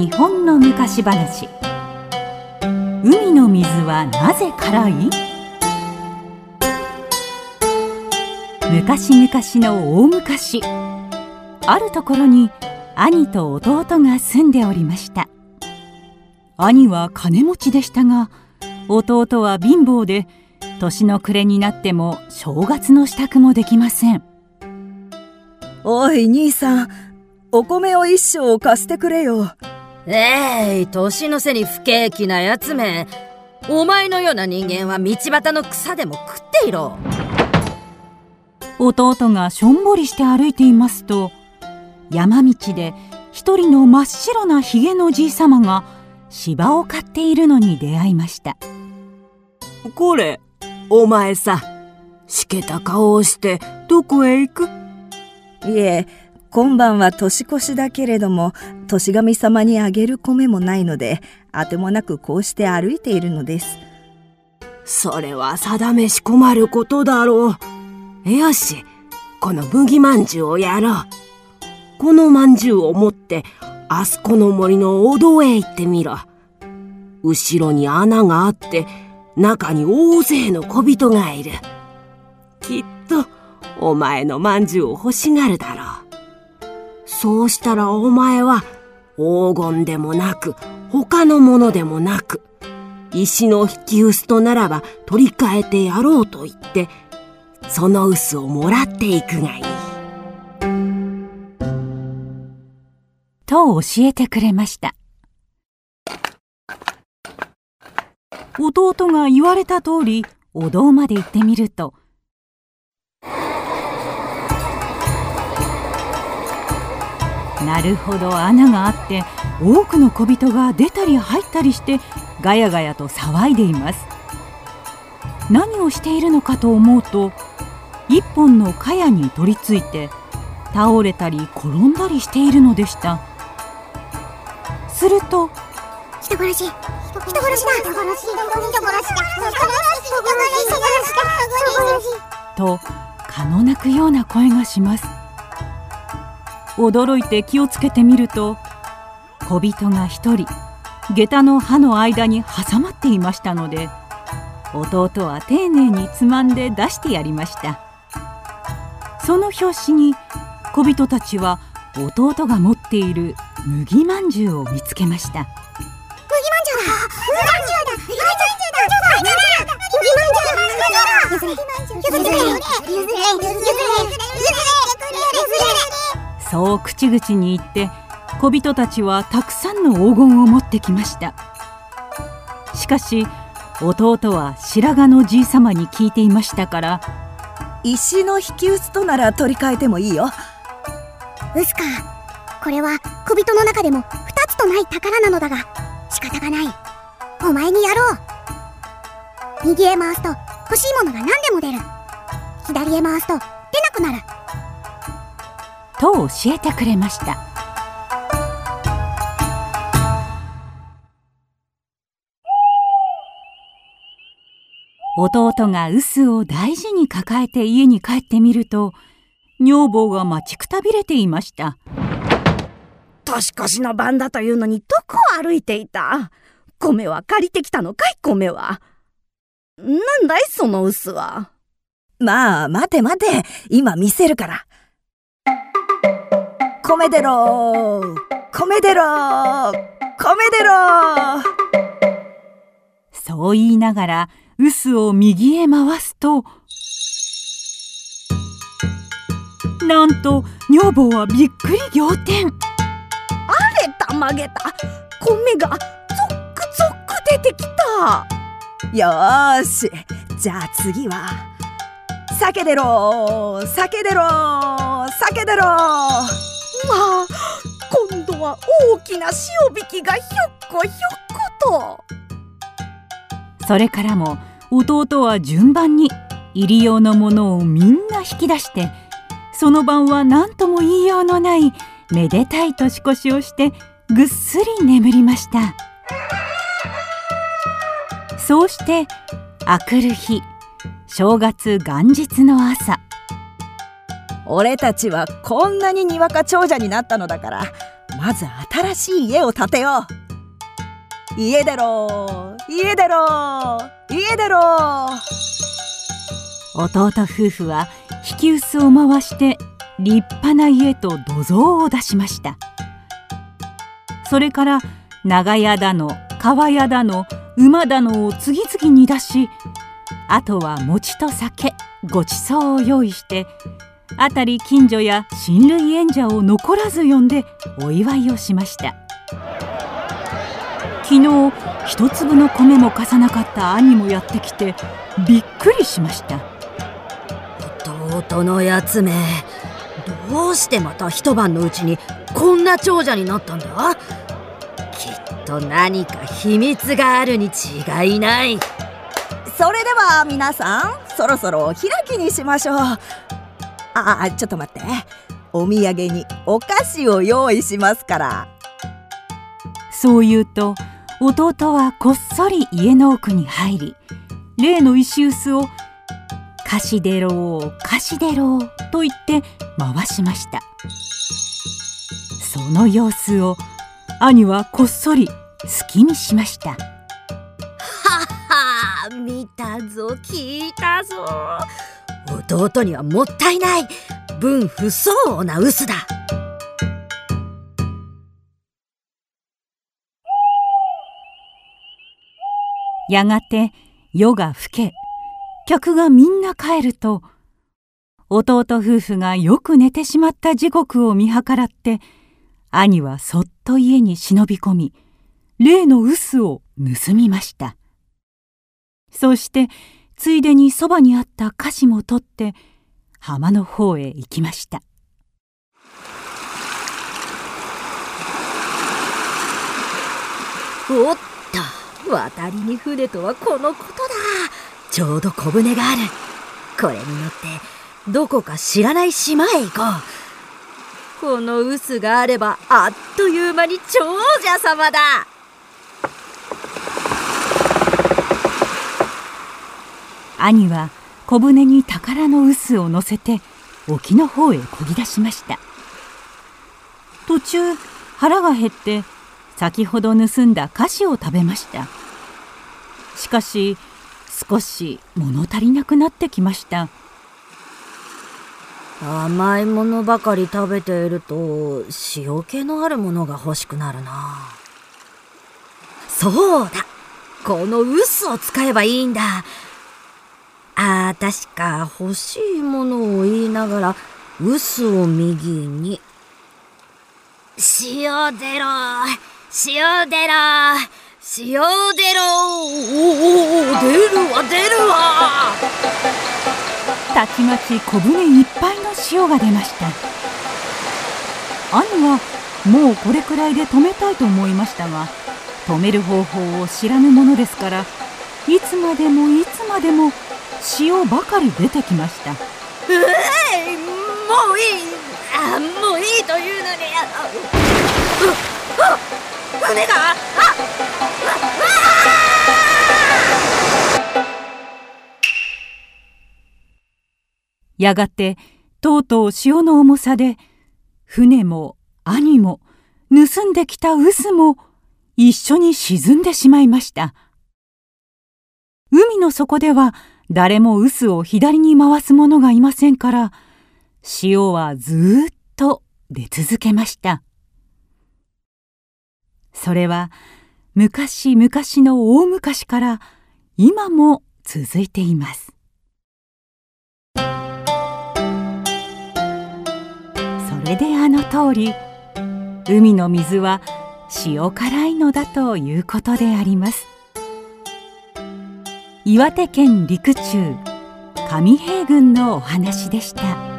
日本の昔話。海の水はなぜ辛い？昔々の大昔。あるところに兄と弟が住んでおりました。兄は金持ちでしたが弟は貧乏で年の暮れになっても正月の支度もできません。おい兄さんお米を一升貸してくれよ。えい、年の瀬に不景気なやつめ。お前のような人間は道端の草でも食っていろ。弟がしょんぼりして歩いていますと山道で一人の真っ白なひげのじいさまが芝を刈っているのに出会いましたこれお前さしけた顔をしてどこへ行く？いえ今晩は年越しだけれども、年神様にあげる米もないので、あてもなくこうして歩いているのです。それは定めし困ることだろう。よし、この麦まんじゅうをやろう。このまんじゅうを持って、あそこの森のお堂へ行ってみろ。後ろに穴があって、中に大勢の小人がいる。きっと、お前のまんじゅうを欲しがるだろう。そうしたらお前は黄金でもなく他のものでもなく石の引き薄とならば取り替えてやろうと言ってその薄をもらっていくがいい。と教えてくれました弟が言われた通りお堂まで行ってみるとなるほど穴があって多くの小人が出たり入ったりしてガヤガヤと騒いでいます。何をしているのかと思うと一本の茅に取り付いて倒れたり転んだりしているのでした。すると人殺し。人殺しだ。人殺し。人殺し。だ人殺し。人殺し。だ人殺し。だと蚊の鳴くような声がし。ます驚いて気をつけてみると小人が一人下駄の刃の間に挟まっていましたので弟は丁寧につまんで出してやりました。その拍子に小人たちは弟が持っている麦まんじゅうを見つけました。麦まんじゅうだそう口々に言って小人たちはたくさんの黄金を持ってきました。しかし弟は白髪のじいさまに聞いていましたから石の引き薄となら取り替えてもいいよ。薄かこれは小人の中でも2つとない宝なのだが仕方がない。お前にやろう。右へ回すと欲しいものが何でも出る。左へ回すと出なくなると教えてくれました。弟が臼を大事に抱えて家に帰ってみると女房が待ちくたびれていました。年越しの晩だというのにどこを歩いていた？米は借りてきたのかい？米は。なんだいその臼は？まあ待て待て。今見せるから米でろ米でろ米でろそう言いながら臼を右へ回すとなんと女房はびっくり仰天。あれたまげた。米がゾックゾック出てきた。よし。じゃあ次は酒でろ酒でろ酒でろは大きな塩引きがひょっこひょっこと。それからも弟は順番に入り用のものをみんな引き出してその晩は何とも言いようのないめでたい年越しをしてぐっすり眠りました。そうしてあくる日正月元日の朝。俺たちはこんなににわか長者になったのだからまず新しい家を建てよう。家出ろ家出ろ家出ろ弟夫婦は引き薄を回して立派な家と土蔵を出しました。それから長屋だの川屋だの馬だのを次々に出しあとは餅と酒ごちそうを用意して辺り近所や親類縁者を残らず呼んでお祝いをしました。昨日一粒の米も貸さなかった兄もやってきてびっくりしました。弟のやつめどうしてまた一晩のうちにこんな長者になったんだ？きっと何か秘密があるに違いない。それでは皆さんそろそろお開きにしましょうああちょっと待って。お土産にお菓子を用意しますから。そう言うと弟はこっそり家の奥に入り例の石臼を「貸し出ろう貸し出ろう」と言って回しました。その様子を兄はこっそり好きにしました。はは見たぞ聞いたぞ弟にはもったいない。分不相応な薄だ。やがて夜が更け客がみんな帰ると弟夫婦がよく寝てしまった時刻を見計らって兄はそっと家に忍び込み例の臼を盗みました。そしてついでにそばにあった菓子も取って浜の方へ行きました。おっと渡りに船とはこのことだ。ちょうど小舟がある。これに乗ってどこか知らない島へ行こう。この臼があればあっという間に長者様だ。兄は小舟に宝の臼を乗せて沖の方へこぎ出しました。途中腹が減って先ほど盗んだ菓子を食べました。しかし少し物足りなくなってきました。甘いものばかり食べていると塩気のあるものが欲しくなるな。そうだ。この臼を使えばいいんだ。あー確か欲しいものを言いながら臼を右に。塩出ろ塩出ろ塩出ろおお出るわ出るわ。たちまち小舟いっぱいの塩が出ました。兄はもうこれくらいで止めたいと思いましたが止める方法を知らぬものですからいつまでもいつまでも塩ばかり出てきました。ええもういいあもういいというのにあああ船があやがてとうとう潮の重さで船も兄も盗んできた臼も一緒に沈んでしまいました。海の底では誰も臼を左に回す者がいませんから潮はずっと出続けました。それは昔々の大昔から今も続いています。それであの通り海の水は塩辛いのだということであります。岩手県陸中上平郡のお話でした。